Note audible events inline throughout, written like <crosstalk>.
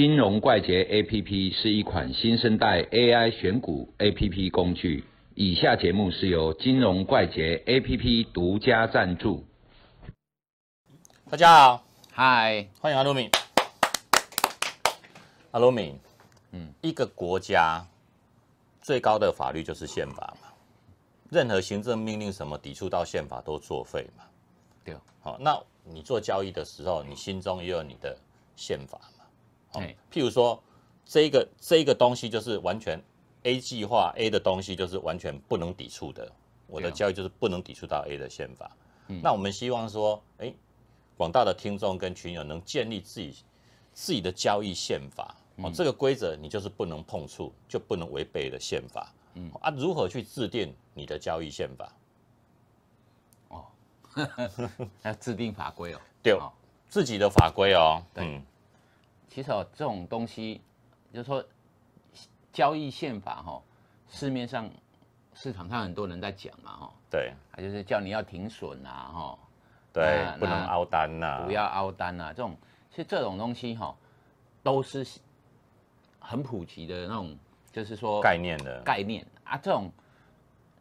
金融怪杰 APP 是一款新生代 AI 选股 APP 工具。以下节目是由金融怪杰 APP 独家赞助。大家好，嗨，欢迎阿鲁敏。阿鲁敏，嗯，一个国家最高的法律就是宪法嘛，任何行政命令什么抵触到宪法都作废嘛。对，好，那你做交易的时候，你心中也有你的宪法嘛？譬如说这一个这一个东西就是完全 A 计划 A 的东西就是完全不能抵触的，我的交易就是不能抵触到 A 的宪法。那我们希望说，哎，广大的听众跟群友能建立自己自己的交易宪法。哦，这个规则你就是不能碰触，就不能违背的宪法。嗯啊，如何去制定你的交易宪法？哦 <laughs> 要制定法规哦。对哦，自己的法规哦。对嗯，其实哦，这种东西，就是说交易宪法哈、哦，市面上市场上很多人在讲嘛哈、哦，对啊就是叫你要停损啊哈、对不能凹单呐、不要凹单啊，这种其实这种东西哈、都是很普及的那种，就是说概念的。概念啊，这种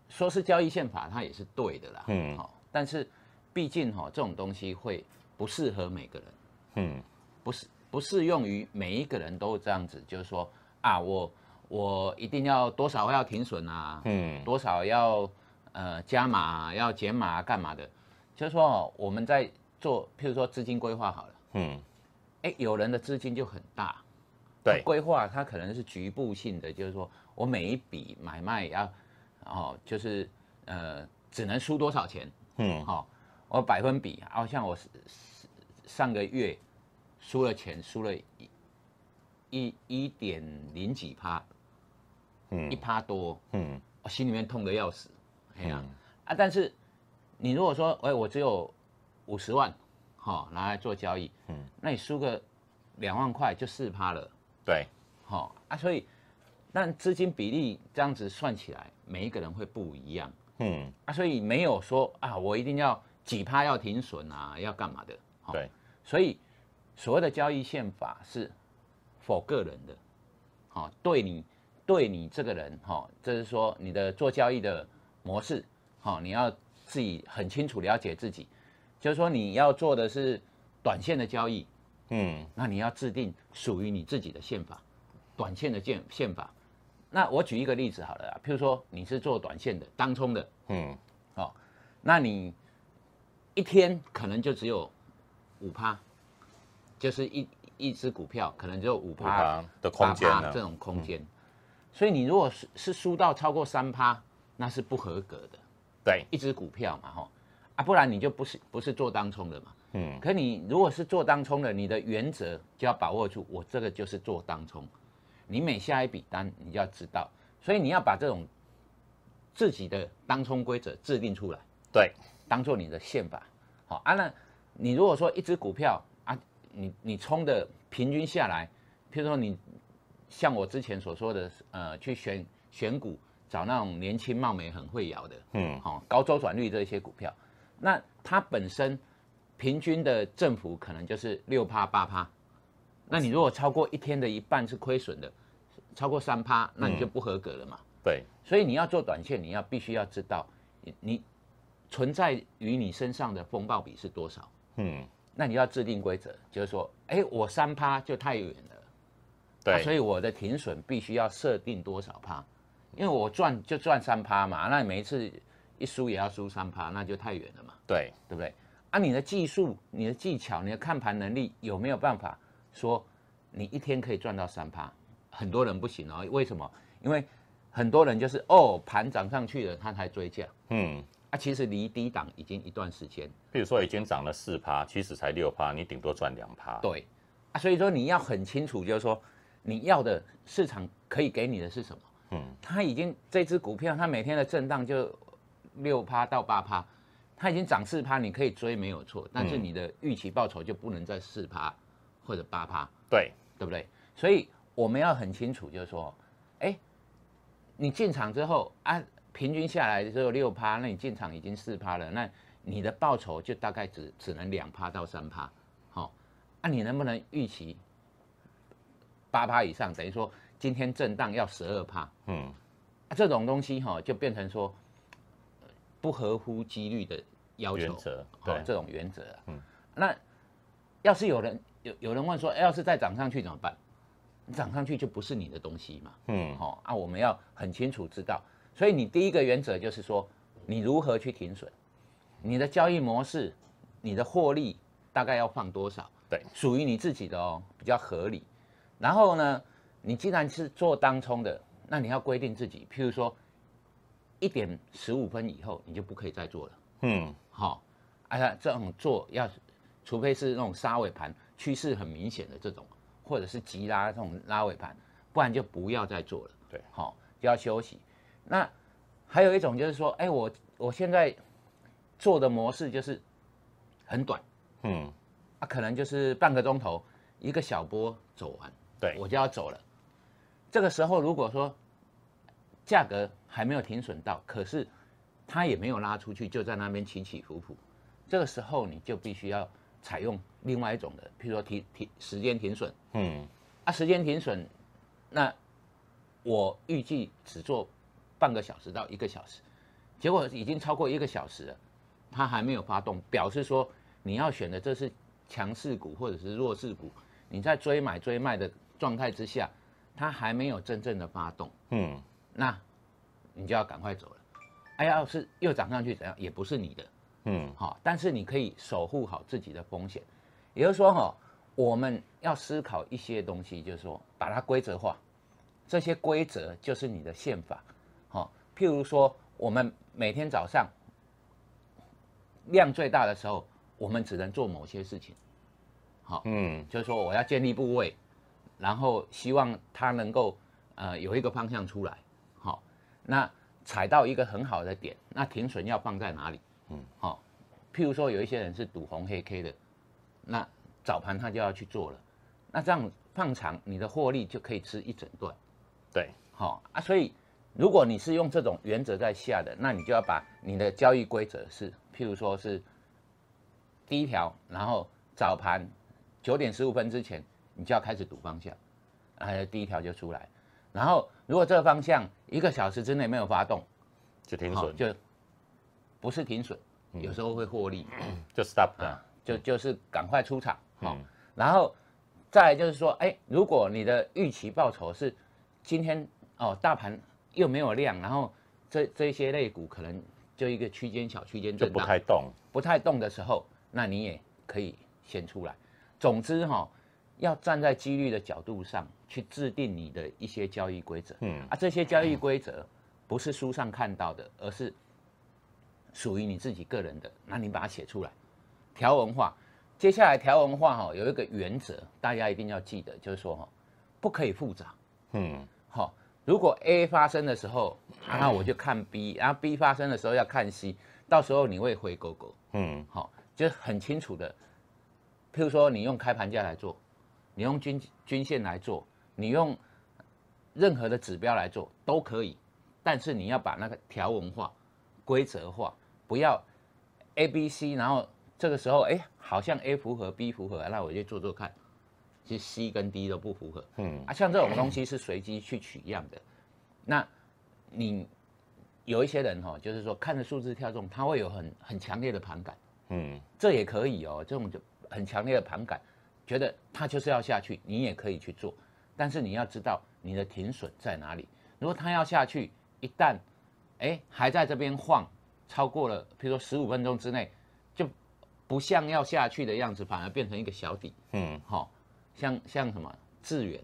说是交易宪法，它也是对的啦。嗯好、但是毕竟哈、这种东西会不适合每个人，嗯，不是不适用于每一个人都这样子，就是说啊，我我一定要多少要停损啊，嗯多少要呃加码啊、要减码啊，干嘛的？就是说哦我们在做，譬如说资金规划好了，嗯，哎，有人的资金就很大，对，规划它可能是局部性的，就是说我每一笔买卖要，哦，就是呃，只能输多少钱，嗯。好、我百分比，好、像我上个月输了钱，输了一一一点零几趴，嗯。一趴多，嗯。我心里面痛得要死，哎呀、嗯。啊，但是你如果说，哎，我只有五十万，好、拿来做交易，嗯。那你输个两万块就四趴了。对，好、啊，所以但资金比例这样子算起来，每一个人会不一样。嗯。啊，所以没有说啊，我一定要几趴要停损啊，要干嘛的？好对，所以所谓的交易宪法是否个人的，好、对你对你这个人，哈、这是说你的做交易的模式，好、你要自己很清楚了解自己，就是说你要做的是短线的交易，嗯那你要制定属于你自己的宪法，短线的宪宪法。那我举一个例子好了啊，譬如说你是做短线的，当冲的，嗯哦，那你一天可能就只有五趴，就是一一只股票可能只有五趴的空间这种空间。所以你如果是是输到超过三趴，那是不合格的，对，一只股票嘛，哈啊，不然你就不是不是做当冲的嘛。嗯可你如果是做当冲的，你的原则就要把握住，我这个就是做当冲。你每下一笔单，你就要知道，所以你要把这种自己的当冲规则制定出来，对，当做你的宪法。好啊，那你如果说一只股票啊，你你冲的平均下来，譬如说你像我之前所说的，呃，去选选股，找那种年轻貌美、很会摇的，嗯。好、高周转率这些股票，那它本身平均的振幅可能就是六趴八趴，那你如果超过一天的一半是亏损的，超过三趴，那你就不合格了嘛。对，所以你要做短线，你要必须要知道你你存在于你身上的风暴比是多少，嗯那你要制定规则，就是说，哎，我三趴就太远了。对，啊所以我的停损必须要设定多少趴，因为我赚就赚三趴嘛，那你每一次一输也要输三趴，那就太远了嘛，对，对不对？啊，你的技术、你的技巧、你的看盘能力有没有办法说你一天可以赚到三趴？很多人不行哦，为什么？因为很多人就是哦盘涨上去了，他才追价嗯，啊，其实离低档已经一段时间，比如说已经涨了四趴，其实才六趴，你顶多赚两趴。对啊，所以说你要很清楚，就是说你要的市场可以给你的是什么？嗯，它已经这只股票，它每天的震荡就六趴到八趴，它已经涨四趴，你可以追没有错，但是嗯你的预期报酬就不能在四趴或者八趴，对，对不对？所以我们要很清楚，就是说，哎，你进场之后啊，平均下来只有六趴，那你进场已经四趴了，那你的报酬就大概只只能两趴到三趴，好、啊，你能不能预期八趴以上，等于说今天震荡要十二趴，嗯，啊这种东西哈、就变成说呃不合乎几率的要求，原则对好这种原则啊。嗯那要是有人有有人问说，哎要是再涨上去怎么办？涨上去就不是你的东西嘛。嗯，好、啊，我们要很清楚知道。所以你第一个原则就是说，你如何去停损，你的交易模式，你的获利大概要放多少，对，属于你自己的哦，比较合理。然后呢，你既然是做当冲的，那你要规定自己，譬如说一点十五分以后，你就不可以再做了。嗯，好、哎呀，这种做要，除非是那种杀尾盘趋势很明显的这种，或者是急拉这种拉尾盘，不然就不要再做了。对好、就要休息。那还有一种就是说，哎，我我现在做的模式就是很短。嗯，啊，可能就是半个钟头，一个小波走完，对，我就要走了。这个时候如果说价格还没有停损到，可是它也没有拉出去，就在那边起起伏伏，这个时候你就必须要采用另外一种的，譬如说停停时间停损。嗯，啊，时间停损，那我预计只做半个小时到一个小时，结果已经超过一个小时了，它还没有发动，表示说你要选的这是强势股或者是弱势股，你在追买追卖的状态之下，它还没有真正的发动，嗯，那你就要赶快走了。哎，要是又涨上去怎样，也不是你的，嗯，好、但是你可以守护好自己的风险。也就是说，哈，我们要思考一些东西，就是说把它规则化。这些规则就是你的宪法，好、譬如说，我们每天早上量最大的时候，我们只能做某些事情，好嗯，就是说我要建立部位，然后希望它能够呃有一个方向出来，好、那踩到一个很好的点，那停损要放在哪里？嗯，好、譬如说有一些人是赌红黑 K 的，那早盘他就要去做了，那这样放长，你的获利就可以吃一整段，对，好、啊，所以如果你是用这种原则在下的，那你就要把你的交易规则是，譬如说是第一条，然后早盘九点十五分之前，你就要开始赌方向，哎，第一条就出来。然后如果这个方向一个小时之内没有发动，就停损，就不是停损，有时候会获利。<coughs> 就 stop 啊，，就就是赶快出场，好、嗯然后再来就是说，哎，如果你的预期报酬是今天哦大盘又没有量，然后这这些类股可能就一个区间小区间就不震荡，太动，不太动的时候，那你也可以先出来。总之哈、要站在几率的角度上去制定你的一些交易规则。嗯啊，这些交易规则不是书上看到的，而是属于你自己个人的，那你把它写出来，条文化。接下来条文化哈、有一个原则，大家一定要记得，就是说哈、不可以复杂。嗯，好、如果 A 发生的时候，然后我就看 B，然后 B 发生的时候要看 C，到时候你会回勾勾。嗯，好、就是很清楚的。譬如说，你用开盘价来做，你用均均线来做，你用任何的指标来做都可以，但是你要把那个条文化、规则化，不要 A、B、C，然后这个时候哎，好像 A 符合，B 符合，那我就做做看，其实 C 跟 D 都不符合。嗯，啊，像这种东西是随机去取样的。那你有一些人哈、就是说看着数字跳动，他会有很很强烈的盘感。嗯，这也可以哦，这种就很强烈的盘感，觉得它就是要下去，你也可以去做，但是你要知道你的停损在哪里。如果它要下去，一旦哎还在这边晃，超过了，比如说十五分钟之内，就不像要下去的样子，反而变成一个小底。嗯，好、像像什么致远，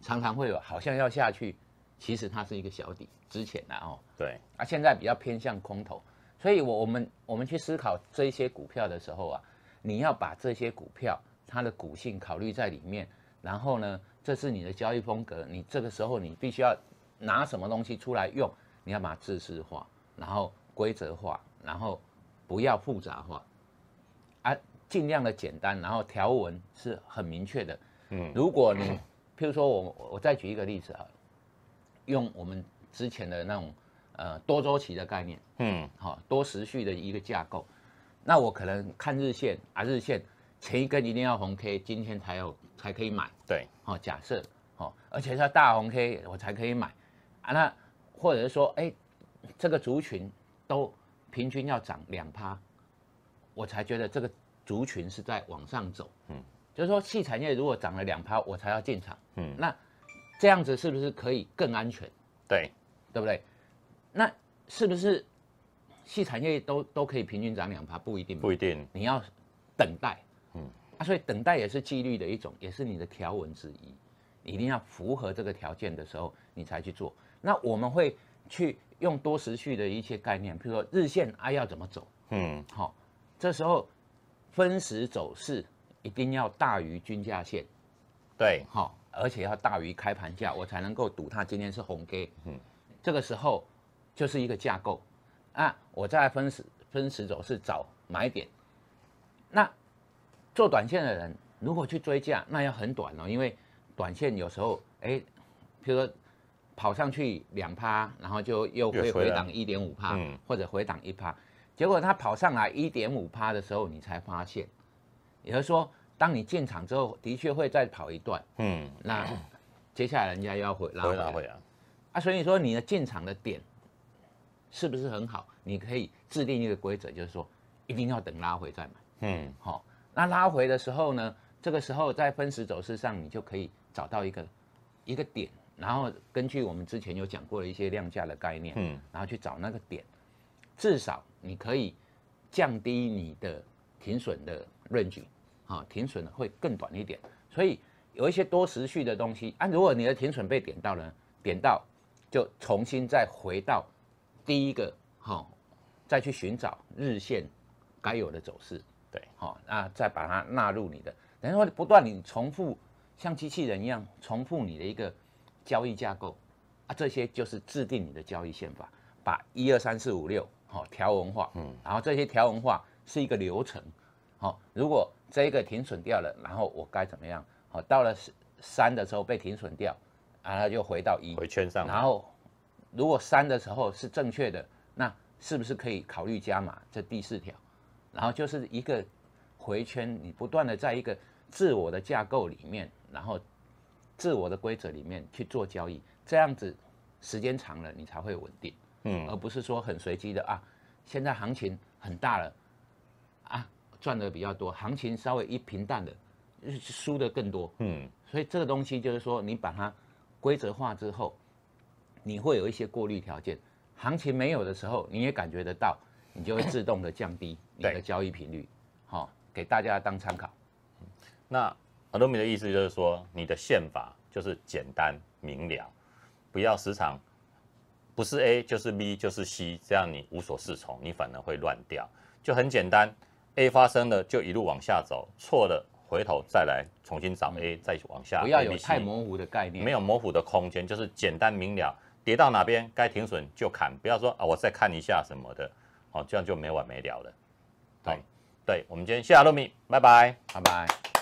常常会有好像要下去，其实它是一个小底。之前啊哦，对，啊，现在比较偏向空头，所以我我们我们去思考这一些股票的时候啊，你要把这些股票它的股性考虑在里面，然后呢，这是你的交易风格，你这个时候你必须要拿什么东西出来用，你要把它制式化，然后规则化，然后不要复杂化，啊，尽量的简单，然后条文是很明确的。嗯，如果你譬如说我我再举一个例子啊，用我们之前的那种呃多周期的概念，嗯，好、多时序的一个架构，那我可能看日线啊，日线前一根一定要红 K，今天才有才可以买，对，好、假设好，而且是大红 K 我才可以买。啊。那或者是说，哎，这个族群都平均要涨两趴，我才觉得这个族群是在往上走。嗯，就是说，细产业如果涨了两趴，我才要进场。嗯，那这样子是不是可以更安全？对，对不对？那是不是细产业都都可以平均涨两趴？不一定，不一定，你要等待。嗯，啊，所以等待也是纪律的一种，也是你的条文之一。一定要符合这个条件的时候，你才去做。那我们会去用多时序的一些概念，比如说日线啊要怎么走？嗯，好，这时候分时走势一定要大于均价线，对，好，而且要大于开盘价，我才能够赌它今天是红 K。嗯，这个时候就是一个架构啊，我在分时分时走势找买点。那做短线的人如果去追价，那要很短哦，因为短线有时候，哎，譬如说跑上去两趴，然后就又会回档一点五趴，或者回档一趴，结果它跑上来一点五趴的时候，你才发现，也就是说，当你进场之后，的确会再跑一段，嗯，那接下来人家要回拉回啊，啊，所以说你的进场的点是不是很好？你可以制定一个规则，就是说一定要等拉回再买，嗯，好，那拉回的时候呢，这个时候在分时走势上，你就可以。找到一个一个点，然后根据我们之前有讲过的一些量价的概念，嗯，然后去找那个点，至少你可以降低你的停损的润距，啊，停损会更短一点。所以有一些多时序的东西，啊，如果你的停损被点到了，点到就重新再回到第一个，哈，再去寻找日线该有的走势，对，好，那再把它纳入你的，等于说不断你重复。像机器人一样重复你的一个交易架构啊，这些就是制定你的交易宪法，把一二三四五六好条文化，嗯，然后这些条文化是一个流程，好，如果这一个停损掉了，然后我该怎么样？好，到了三的时候被停损掉，然后就回到一回圈上，然后如果三的时候是正确的，那是不是可以考虑加码？这第四条，然后就是一个回圈，你不断的在一个自我的架构里面。然后，自我的规则里面去做交易，这样子时间长了，你才会稳定，嗯，而不是说很随机的啊。现在行情很大了，啊，赚的比较多；行情稍微一平淡的，输的更多，嗯。所以这个东西就是说，你把它规则化之后，你会有一些过滤条件。行情没有的时候，你也感觉得到，你就会自动的降低你的交易频率，好，给大家当参考。那。阿多米的意思就是说，你的宪法就是简单明了，不要时常不是 A 就是 B 就是 C，这样你无所适从，你反而会乱掉。就很简单，A 发生了就一路往下走，错了回头再来重新找 A，再往下。不要有太模糊的概念，没有模糊的空间，就是简单明了，跌到哪边该停损就砍，不要说啊我再看一下什么的，哦这样就没完没了了。对，对我们今天谢谢阿多米，拜拜，拜拜。